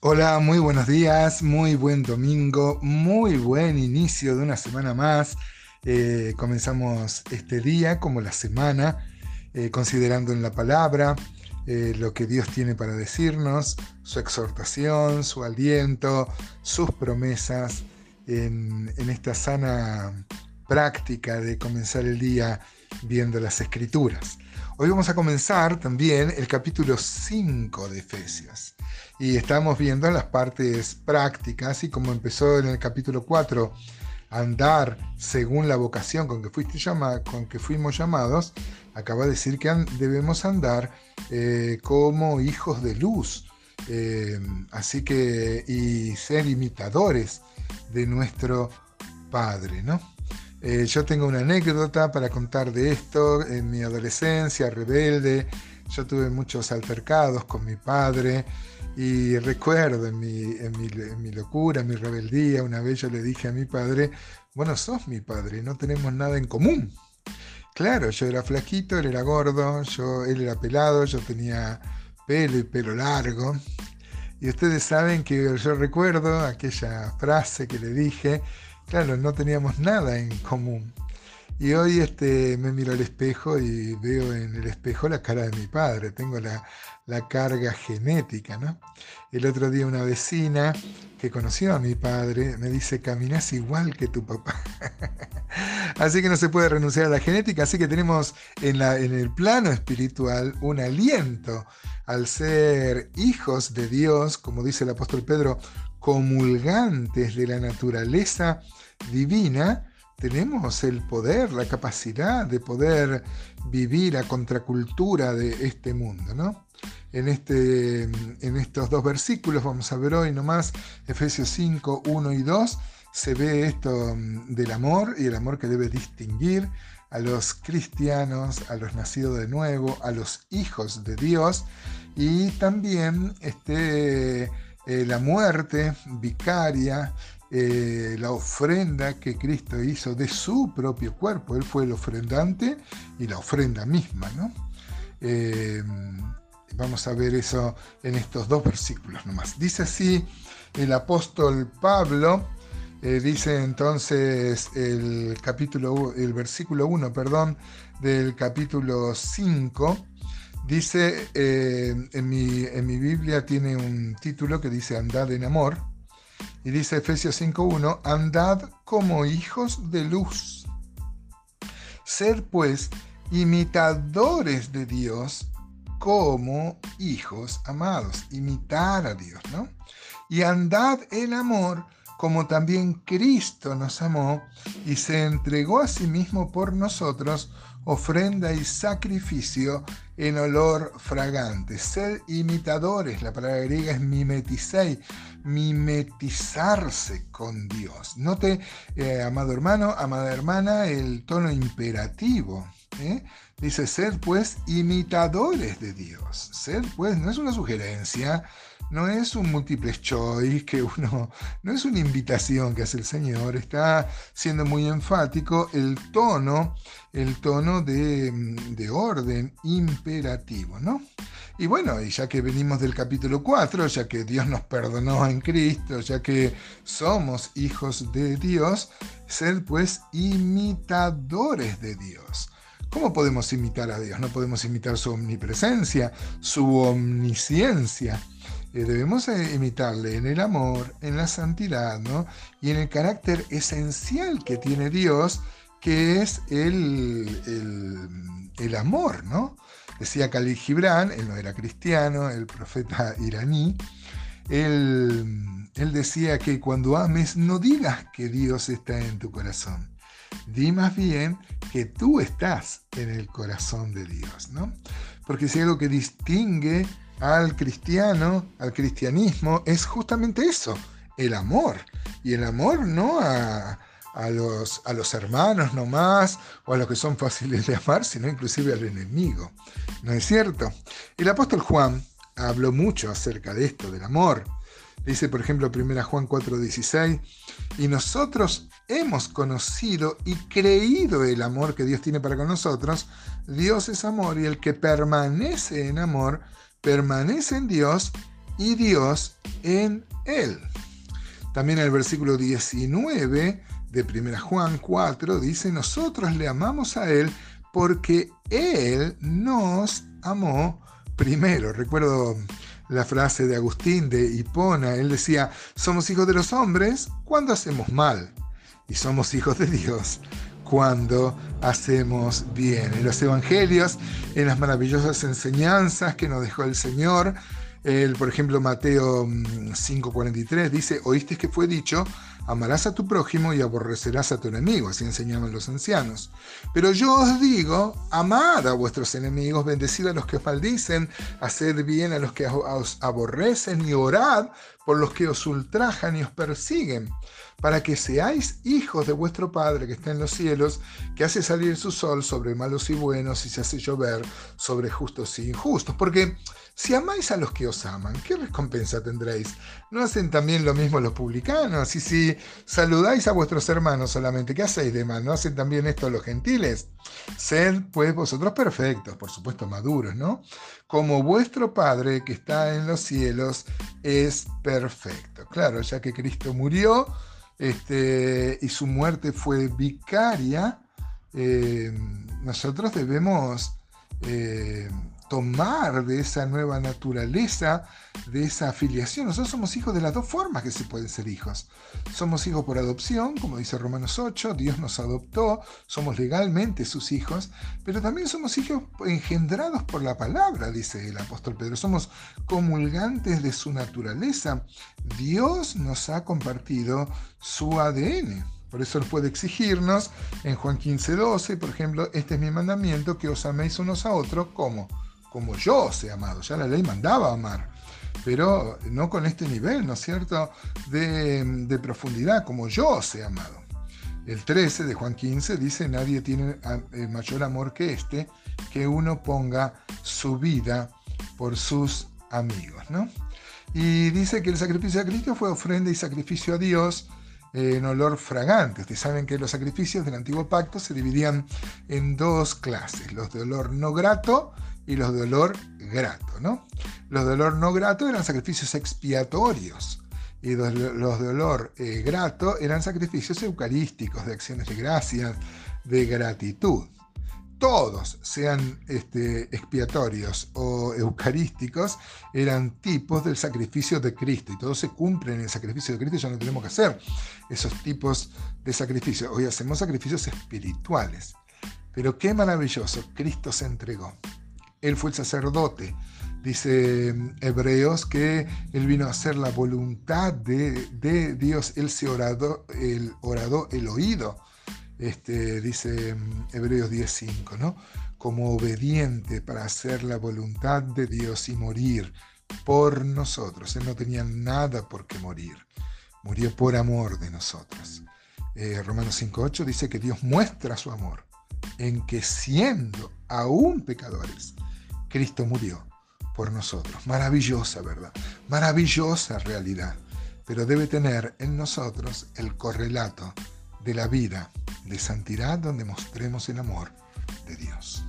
Hola, muy buenos días, muy buen domingo, muy buen inicio de una semana más. Eh, comenzamos este día como la semana, eh, considerando en la palabra eh, lo que Dios tiene para decirnos, su exhortación, su aliento, sus promesas en, en esta sana práctica de comenzar el día viendo las escrituras. Hoy vamos a comenzar también el capítulo 5 de Efesios. Y estamos viendo las partes prácticas y como empezó en el capítulo 4, andar según la vocación con que, fuiste con que fuimos llamados, acaba de decir que debemos andar eh, como hijos de luz. Eh, así que, y ser imitadores de nuestro Padre, ¿no? Eh, yo tengo una anécdota para contar de esto. En mi adolescencia rebelde, yo tuve muchos altercados con mi padre y recuerdo en mi, en mi, locura, en mi rebeldía, una vez yo le dije a mi padre, bueno, sos mi padre, no tenemos nada en común. Claro, yo era flaquito, él era gordo, yo, él era pelado, yo tenía pelo y pelo largo. Y ustedes saben que yo recuerdo aquella frase que le dije, claro, no teníamos nada en común. Y hoy este, me miro al espejo y veo en el espejo la cara de mi padre, tengo la, carga genética, ¿no? El otro día una vecina que conoció a mi padre me dice, caminas igual que tu papá. así que no se puede renunciar a la genética, así que tenemos en, el plano espiritual un aliento al ser hijos de Dios, como dice el apóstol Pedro, comulgantes de la naturaleza divina, tenemos el poder, la capacidad de poder vivir a contracultura de este mundo, ¿no? En, este, en estos dos versículos, vamos a ver hoy nomás, Efesios 5, 1 y 2, se ve esto mm, del amor y el amor que debe distinguir a los cristianos, a los nacidos de nuevo, a los hijos de Dios y también este, eh, la muerte vicaria, eh, la ofrenda que Cristo hizo de su propio cuerpo. Él fue el ofrendante y la ofrenda misma. ¿no? Eh, vamos a ver eso en estos dos versículos nomás. Dice así el apóstol Pablo, dice entonces el capítulo, el versículo 1, perdón, del capítulo 5 Dice, eh, en, mi, en, mi, Biblia tiene un título que dice Andad en amor. Y dice Efesios 5.1, Andad como hijos de luz. Ser pues imitadores de Dios como hijos amados. Imitar a Dios, ¿no? Y andad en amor como también Cristo nos amó y se entregó a sí mismo por nosotros ofrenda y sacrificio en olor fragante. Ser imitadores, la palabra griega es mimetizei, mimetizarse con Dios. Note, eh, amado hermano, amada hermana, el tono imperativo. ¿Eh? Dice ser pues imitadores de Dios. Ser pues no es una sugerencia, no es un múltiple choice que uno, no es una invitación que hace el Señor, está siendo muy enfático el tono, el tono de, de orden imperativo, ¿no? Y bueno, y ya que venimos del capítulo 4, ya que Dios nos perdonó en Cristo, ya que somos hijos de Dios, ser pues imitadores de Dios. ¿Cómo podemos imitar a Dios? No podemos imitar su omnipresencia, su omnisciencia eh, debemos eh, imitarle en el amor, en la santidad, ¿no? Y en el carácter esencial que tiene Dios, que es el, el, amor, ¿no? Decía Khalil Gibran, él no era cristiano, el profeta iraní, él, él decía que cuando ames no digas que Dios está en tu corazón, di más bien que tú estás en el corazón de Dios, ¿no? Porque si algo que distingue al cristiano, al cristianismo, es justamente eso, el amor. Y el amor no a, los, a los hermanos nomás, o a los que son fáciles de amar, sino inclusive al enemigo. ¿No es cierto? El apóstol Juan habló mucho acerca de esto, del amor. Dice, por ejemplo, 1 Juan 4:16, y nosotros hemos conocido y creído el amor que Dios tiene para con nosotros. Dios es amor y el que permanece en amor, permanece en Dios y Dios en él. También el versículo 19 de 1 Juan 4 dice, nosotros le amamos a Él porque Él nos amó primero. Recuerdo la frase de Agustín de Hipona, él decía, somos hijos de los hombres cuando hacemos mal y somos hijos de Dios cuando hacemos bien. En los evangelios, en las maravillosas enseñanzas que nos dejó el Señor, el, por ejemplo, Mateo 5:43 mm, dice, oíste que fue dicho, amarás a tu prójimo y aborrecerás a tu enemigo, así enseñaban los ancianos. Pero yo os digo, amad a vuestros enemigos, bendecid a los que os maldicen, haced bien a los que os aborrecen y orad por los que os ultrajan y os persiguen, para que seáis hijos de vuestro Padre que está en los cielos, que hace salir su sol sobre malos y buenos y se hace llover sobre justos y injustos. Porque si amáis a los que os aman, ¿qué recompensa tendréis? ¿No hacen también lo mismo los publicanos? Y si saludáis a vuestros hermanos solamente, ¿qué hacéis de mal? ¿No hacen también esto los gentiles? Sed pues vosotros perfectos, por supuesto maduros, ¿no? Como vuestro Padre que está en los cielos es perfecto. Claro, ya que Cristo murió este, y su muerte fue vicaria, eh, nosotros debemos... Eh, tomar de esa nueva naturaleza, de esa afiliación. Nosotros somos hijos de las dos formas que se pueden ser hijos. Somos hijos por adopción, como dice Romanos 8, Dios nos adoptó, somos legalmente sus hijos, pero también somos hijos engendrados por la palabra, dice el apóstol Pedro. Somos comulgantes de su naturaleza. Dios nos ha compartido su ADN. Por eso Él puede exigirnos en Juan 15, 12, por ejemplo, este es mi mandamiento, que os améis unos a otros como como yo he amado. Ya la ley mandaba amar, pero no con este nivel, ¿no es cierto?, de, profundidad, como yo he amado. El 13 de Juan 15 dice, nadie tiene eh, mayor amor que este, que uno ponga su vida por sus amigos, ¿no? Y dice que el sacrificio de Cristo fue ofrenda y sacrificio a Dios en olor fragante. Ustedes saben que los sacrificios del antiguo pacto se dividían en dos clases, los de olor no grato y los de olor grato, ¿no? Los de olor no grato eran sacrificios expiatorios y los, de olor eh, grato eran sacrificios eucarísticos, de acciones de gracias, de gratitud. Todos, sean este, expiatorios o eucarísticos, eran tipos del sacrificio de Cristo y todos se cumplen en el sacrificio de Cristo, ya no tenemos que hacer esos tipos de sacrificios. Hoy hacemos sacrificios espirituales. Pero qué maravilloso, Cristo se entregó. Él fue el sacerdote. Dice mm, Hebreos que Él vino a hacer la voluntad de, Dios. Él se oradó el, oradó el oído. Este, dice mm, Hebreos 10.5, ¿no? Como obediente para hacer la voluntad de Dios y morir por nosotros. Él no tenía nada por qué morir. Murió por amor de nosotros. Eh, Romanos 5.8 dice que Dios muestra su amor en que siendo aún pecadores, Cristo murió por nosotros. Maravillosa verdad, maravillosa realidad, pero debe tener en nosotros el correlato de la vida de santidad donde mostremos el amor de Dios.